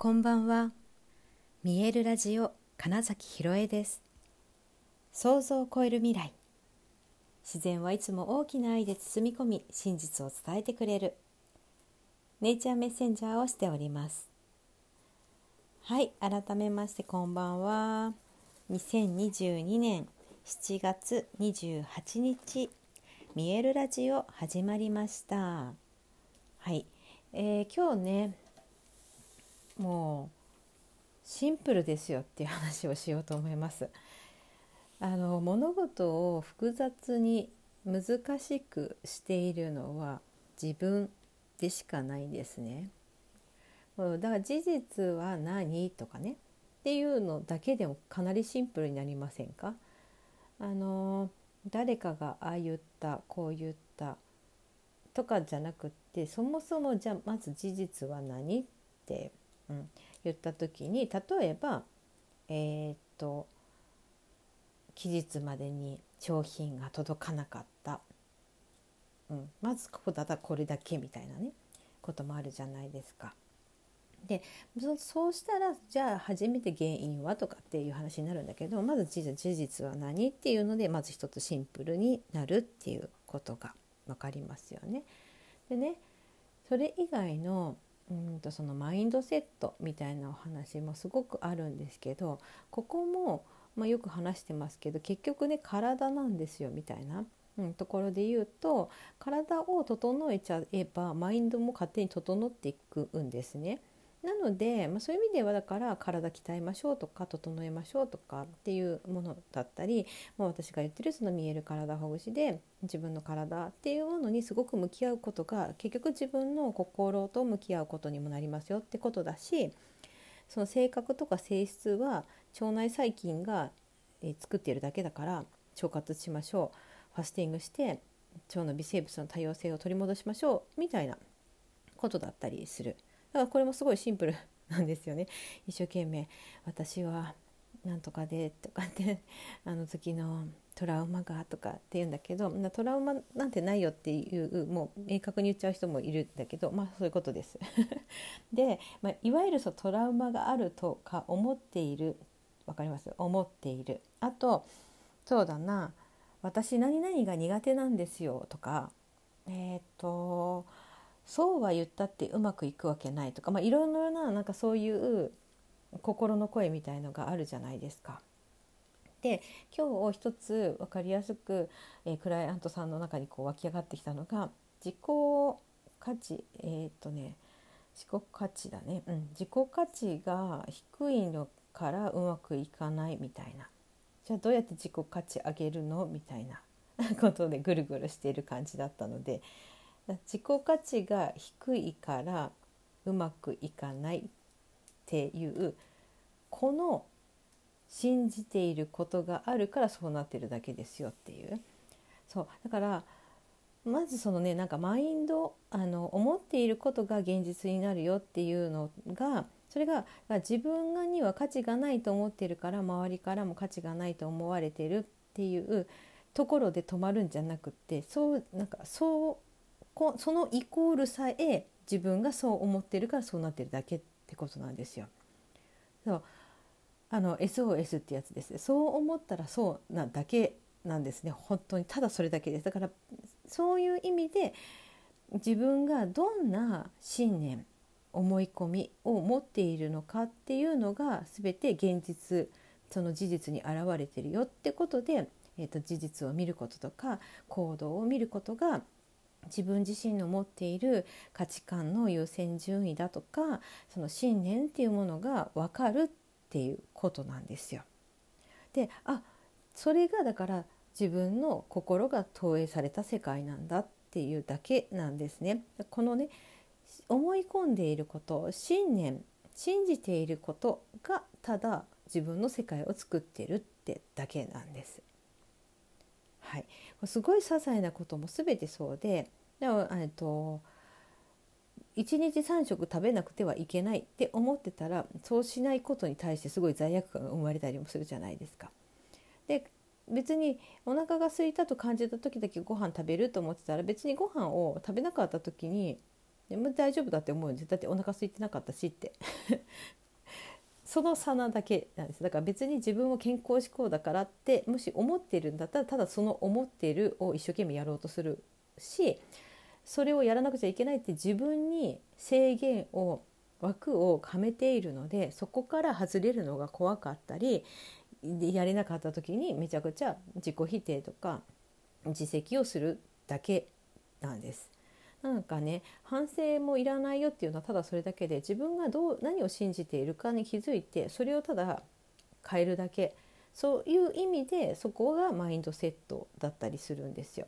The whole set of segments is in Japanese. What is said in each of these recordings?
こんばんは。見えるラジオ金崎ひろえです。想像を超える未来。自然はいつも大きな愛で包み込み、真実を伝えてくれる。ネイチャーメッセンジャーをしております。はい、改めましてこんばんは。2022年7月28日、見えるラジオ始まりました。はい、えー、今日ねもうシンプルですよっていう話をしようと思います。あの物事を複雑に難しくしているのは自分でしかないですね。だから事実は何とかねっていうのだけでもかなりシンプルになりませんか？あの誰かがああ言ったこう言ったとかじゃなくってそもそもじゃあまず事実は何ってうん、言った時に例えばえー、っと期日までに商品が届かなかった、うん、まずここだったらこれだけみたいなねこともあるじゃないですか。でそうしたらじゃあ初めて原因はとかっていう話になるんだけどまず事実は何っていうのでまず一つシンプルになるっていうことが分かりますよね。でねそれ以外のうんとそのマインドセットみたいなお話もすごくあるんですけどここも、まあ、よく話してますけど結局ね体なんですよみたいな、うん、ところで言うと体を整えちゃえばマインドも勝手に整っていくんですね。なので、まあ、そういう意味ではだから体鍛えましょうとか整えましょうとかっていうものだったり、まあ、私が言ってるその見える体ほぐしで自分の体っていうものにすごく向き合うことが結局自分の心と向き合うことにもなりますよってことだしその性格とか性質は腸内細菌が作っているだけだから腸活しましょうファスティングして腸の微生物の多様性を取り戻しましょうみたいなことだったりする。だからこれもすごいシンプルなんですよね。一生懸命私はなんとかでとかって あの時のトラウマがとかって言うんだけどトラウマなんてないよっていうもう明確に言っちゃう人もいるんだけどまあそういうことです。で、まあ、いわゆるそうトラウマがあるとか思っているわかります？思っているあとそうだな私何々が苦手なんですよとかえっ、とそうは言ったってうまくいくわけないとか、まあ、いろいろななんかそういう心の声みたいのがあるじゃないですか。で今日一つ分かりやすく、えー、クライアントさんの中にこう湧き上がってきたのが自己価値えー、っとね自己価値だね、うん、自己価値が低いのからうまくいかないみたいな。じゃあどうやって自己価値上げるの？みたいなことでぐるぐるしている感じだったので自己価値が低いからうまくいかないっていうこの信じていることがあるからそうなってるだけですよっていう。そうだからまずそのねなんかマインドあの思っていることが現実になるよっていうのがそれが自分がには価値がないと思ってるから周りからも価値がないと思われてるっていうところで止まるんじゃなくってそうなんかそうこそのイコールさえ自分がそう思ってるからそうなってるだけってことなんですよ。そう。あの SOS ってやつですそう思ったらそうなだけなんですね。本当にただそれだけです。だからそういう意味で自分がどんな信念思い込みを持っているのかっていうのが全て現実その事実に現れてるよってことで、えーと事実を見ることとか行動を見ることが自分自身の持っている価値観の優先順位だとかその信念っていうものが分かるっていうことなんですよ。であそれがだから自分の心が投影された世界なんだっていうだけなんですね。このね思い込んでいること信念信じていることがただ自分の世界を作ってるってだけなんです。はい、すごい些細なことも全てそうででもえっと1日3食食べなくてはいけないって思ってたらそうしないことに対してすごい罪悪感が生まれたりもするじゃないですか。で別にお腹が空いたと感じた時だけご飯食べると思ってたら別にご飯を食べなかった時にでも大丈夫だって思うんですだってお腹空いてなかったしって。その差なだけなんです。だから別に自分を健康志向だからってもし思ってるんだったらただその思ってるを一生懸命やろうとするしそれをやらなくちゃいけないって自分に制限を枠をはめているのでそこから外れるのが怖かったりやれなかった時にめちゃくちゃ自己否定とか自責をするだけなんです。なんかね反省もいらないよっていうのはただそれだけで自分がどう何を信じているかに気づいてそれをただ変えるだけそういう意味でそこがマインドセットだったりするんですよ。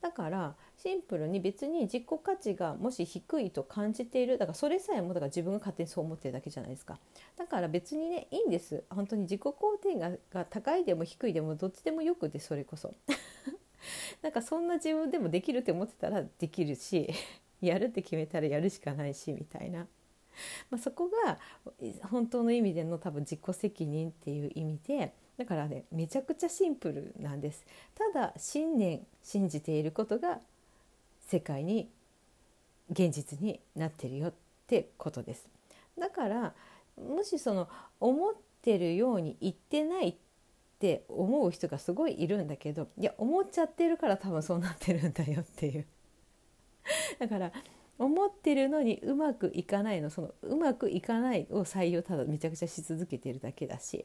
だからシンプルに別に自己価値がもし低いと感じているだからそれさえもだから自分が勝手にそう思ってるだけじゃないですか。だから別にねいいんです。本当に自己肯定がが高いでも低いでもどっちでもよくてそれこそ。なんかそんな自分でもできるって思ってたらできるし やるって決めたらやるしかないしみたいな、まあ、そこが本当の意味での多分自己責任っていう意味でだからねめちゃくちゃシンプルなんです。ただ信念信じていることが世界に現実になってるよってことです。だからもしその思ってるように言ってないって思う人がすごいいるんだけどいや思っちゃってるから多分そうなってるんだよっていう。だから思ってるのにうまくいかないのそのうまくいかないを採用ただめちゃくちゃし続けてるだけだし。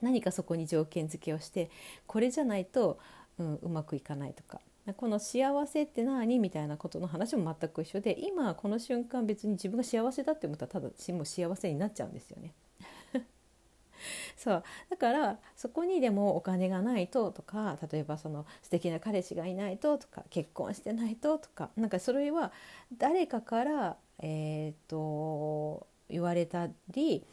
何かそこに条件付けをしてこれじゃないと、うん、うまくいかないとかこの幸せって何みたいなことの話も全く一緒で今この瞬間別に自分が幸せだって思ったらただもう幸せになっちゃうんですよね。そうだからそこにでもお金がないととか例えばその素敵な彼氏がいないととか結婚してないととかなんかそれは誰かからえーと、言われたり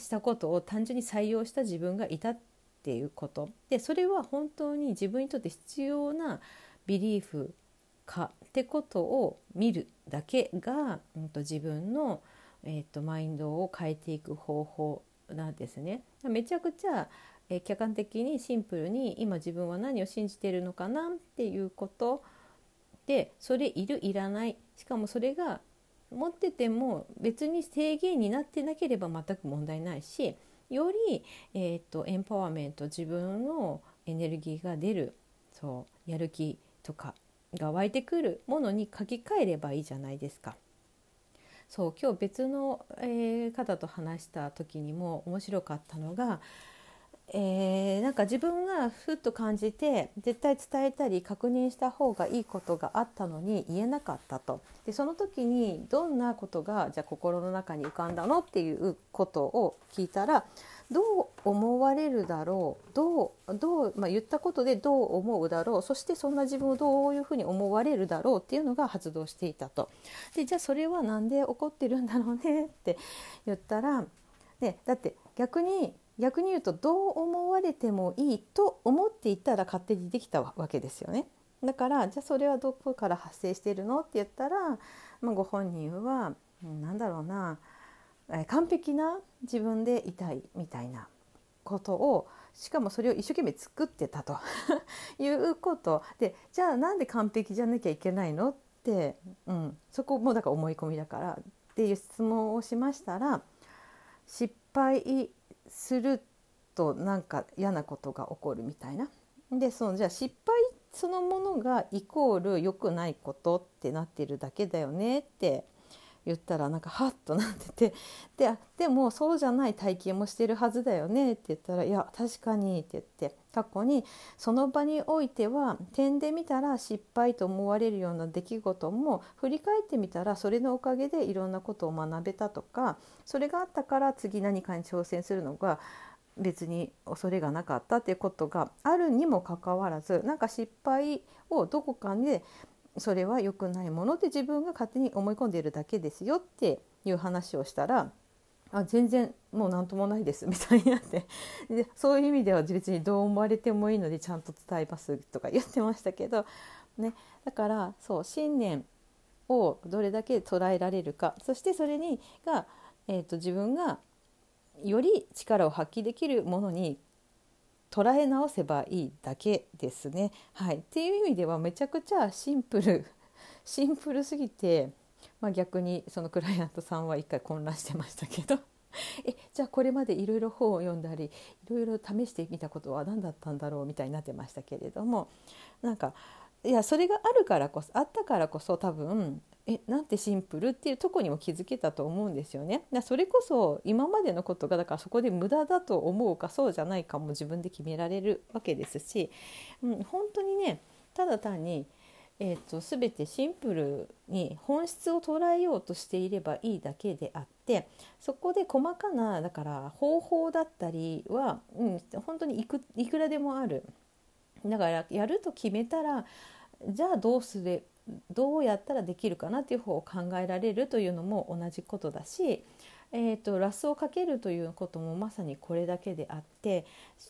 したことを単純に採用した自分がいたっていうことでそれは本当に自分にとって必要なビリーフかってことを見るだけが、うん、と自分の、えーとマインドを変えていく方法なんですね。めちゃくちゃえ客観的にシンプルに今自分は何を信じているのかなっていうことでそれいるいらないしかもそれが持ってても別に制限になってなければ全く問題ないしより、えーと、エンパワーメント自分のエネルギーが出るそうやる気とかが湧いてくるものに書き換えればいいじゃないですか。そう今日別の、えー、方と話した時にも面白かったのが、えー、なんか自分がふっと感じて絶対伝えたり確認した方がいいことがあったのに言えなかったとでその時にどんなことがじゃあ心の中に浮かんだのっていうことを聞いたらどう思われるだろうどうどう、まあ、言ったことでどう思うだろうそしてそんな自分をどういうふうに思われるだろうっていうのが発動していたと。でじゃあそれは何で起こってるんだろうねって言ったら、ね、だって逆に逆に言うとどう思われてもいいと思っていたら勝手にできたわけですよね。だからじゃあそれはどこから発生してるのって言ったら、まあ、ご本人は何だろうな完璧な自分でいたいみたいなことをしかもそれを一生懸命作ってたと いうことでじゃあなんで完璧じゃなきゃいけないのって、うん、そこもだから思い込みだからっていう質問をしましたら失敗するとなんか嫌なことが起こるみたいな。でそのじゃあ失敗そのものがイコール良くないことってなってるだけだよねって言ったらなんかハッとなっててででもそうじゃない体験もしてるはずだよねって言ったら「いや確かに」って言って過去にその場においては点で見たら失敗と思われるような出来事も振り返ってみたらそれのおかげでいろんなことを学べたとかそれがあったから次何かに挑戦するのが別に恐れがなかったっていうことがあるにもかかわらずなんか失敗をどこかでそれは良くないもので自分が勝手に思い込んでいるだけですよっていう話をしたらあ全然もう何ともないですみたいになって。でそういう意味では別にどう思われてもいいのでちゃんと伝えますとか言ってましたけど、ね、だからそう信念をどれだけ捉えられるか。そしてそれにが、えーと自分がより力を発揮できるものに捉え直せばいいだけですね。はい、っていう意味ではめちゃくちゃシンプル。シンプルすぎてまあ、逆にそのクライアントさんは一回混乱してましたけど。えじゃあこれまでいろいろ本を読んだりいろいろ試してみたことは何だったんだろうみたいになってましたけれども。なんかいやそれがあるからこそあったからこそ多分えなんてシンプルっていうとこにも気づけたと思うんですよね。だそれこそ今までのことがだからそこで無駄だと思うかそうじゃないかも自分で決められるわけですし、うん、本当にねただ単にえーと、全てシンプルに本質を捉えようとしていればいいだけであってそこで細かなだから方法だったりは、うん、本当にいくいくらでもある。だからやると決めたらじゃあどうすれどうやったらできるかなっていう方を考えられるというのも同じことだし、えーと、ラスをかけるということもまさにこれだけであって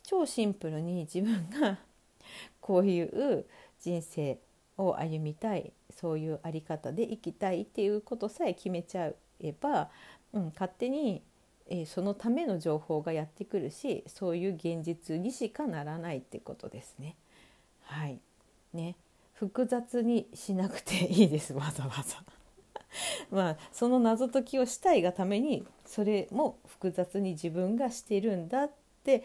超シンプルに自分が こういう人生を歩みたいそういうあり方で生きたいっていうことさえ決めちゃえば、うん、勝手に、えー、そのための情報がやってくるしそういう現実にしかならないってことですね。はいね複雑にしなくていいですわざわざ。まあその謎解きをしたいがためにそれも複雑に自分がしてるんだって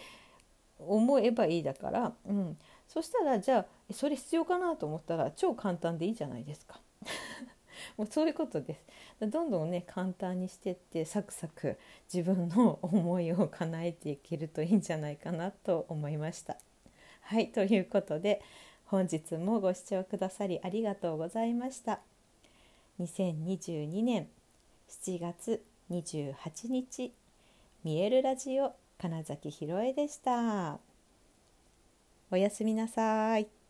思えばいいだから、うん、そしたらじゃあそれ必要かなと思ったら超簡単でいいじゃないですか。もうそういうことです。どんどんね簡単にしてってサクサク自分の思いを叶えていけるといいんじゃないかなと思いました。はいということで本日もご視聴くださりありがとうございました。2022年7月28日見えるラジオ金崎ひろえでした。おやすみなさい。